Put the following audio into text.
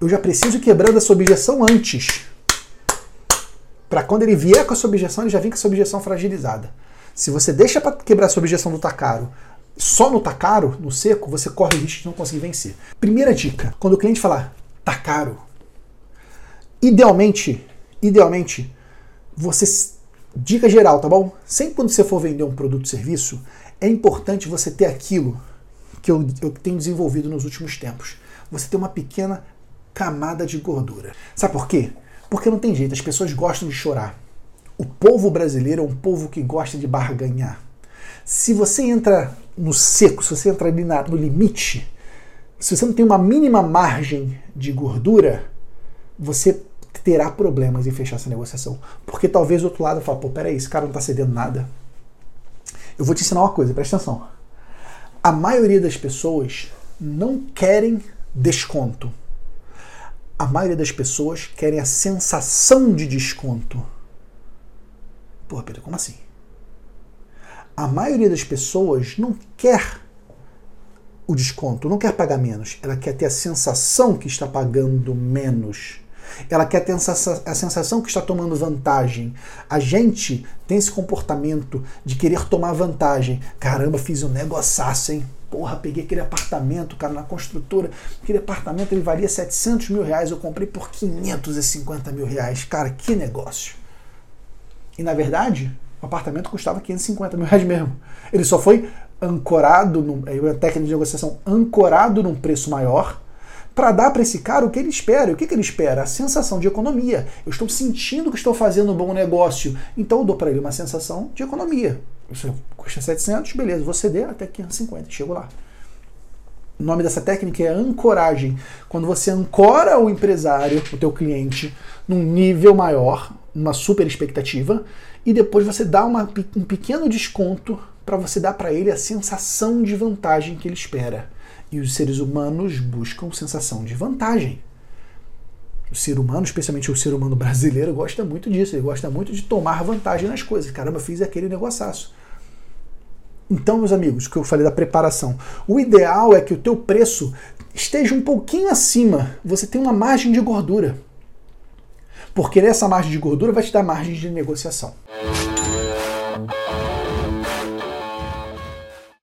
eu já preciso quebrando essa objeção antes. Para quando ele vier com essa objeção, ele já vem com essa objeção fragilizada. Se você deixa para quebrar essa objeção do tá caro, só no tá caro, no seco, você corre o risco de não conseguir vencer. Primeira dica, quando o cliente falar tá caro, idealmente, idealmente, você dica geral, tá bom? Sempre quando você for vender um produto ou serviço, é importante você ter aquilo que eu, eu tenho desenvolvido nos últimos tempos. Você ter uma pequena camada de gordura. Sabe por quê? Porque não tem jeito, as pessoas gostam de chorar. O povo brasileiro é um povo que gosta de barganhar. Se você entra no seco, se você entra ali na, no limite, se você não tem uma mínima margem de gordura, você terá problemas em fechar essa negociação. Porque talvez o outro lado fale, pô, peraí, esse cara não está cedendo nada. Eu vou te ensinar uma coisa, presta atenção. A maioria das pessoas não querem desconto. A maioria das pessoas querem a sensação de desconto. Porra, Pedro, como assim? A maioria das pessoas não quer o desconto, não quer pagar menos. Ela quer ter a sensação que está pagando menos. Ela quer ter a sensação que está tomando vantagem. A gente tem esse comportamento de querer tomar vantagem. Caramba, fiz um negociaço, hein? Porra, peguei aquele apartamento, cara, na construtora. Aquele apartamento ele valia 700 mil reais. Eu comprei por 550 mil reais. Cara, que negócio. E na verdade, o apartamento custava 550 mil reais mesmo. Ele só foi ancorado, num, é a técnica de negociação, ancorado num preço maior para dar para esse cara o que ele espera. O que, que ele espera? A sensação de economia. Eu estou sentindo que estou fazendo um bom negócio, então eu dou para ele uma sensação de economia. Isso custa 700, beleza, vou ceder até 550, chego lá. O nome dessa técnica é ancoragem. Quando você ancora o empresário, o teu cliente, num nível maior, uma super expectativa, e depois você dá uma, um pequeno desconto para você dar para ele a sensação de vantagem que ele espera. E os seres humanos buscam sensação de vantagem. O ser humano, especialmente o ser humano brasileiro, gosta muito disso. Ele gosta muito de tomar vantagem nas coisas. Caramba, fiz aquele negociaço. Então, meus amigos, o que eu falei da preparação. O ideal é que o teu preço esteja um pouquinho acima. Você tem uma margem de gordura. Porque essa margem de gordura vai te dar margem de negociação.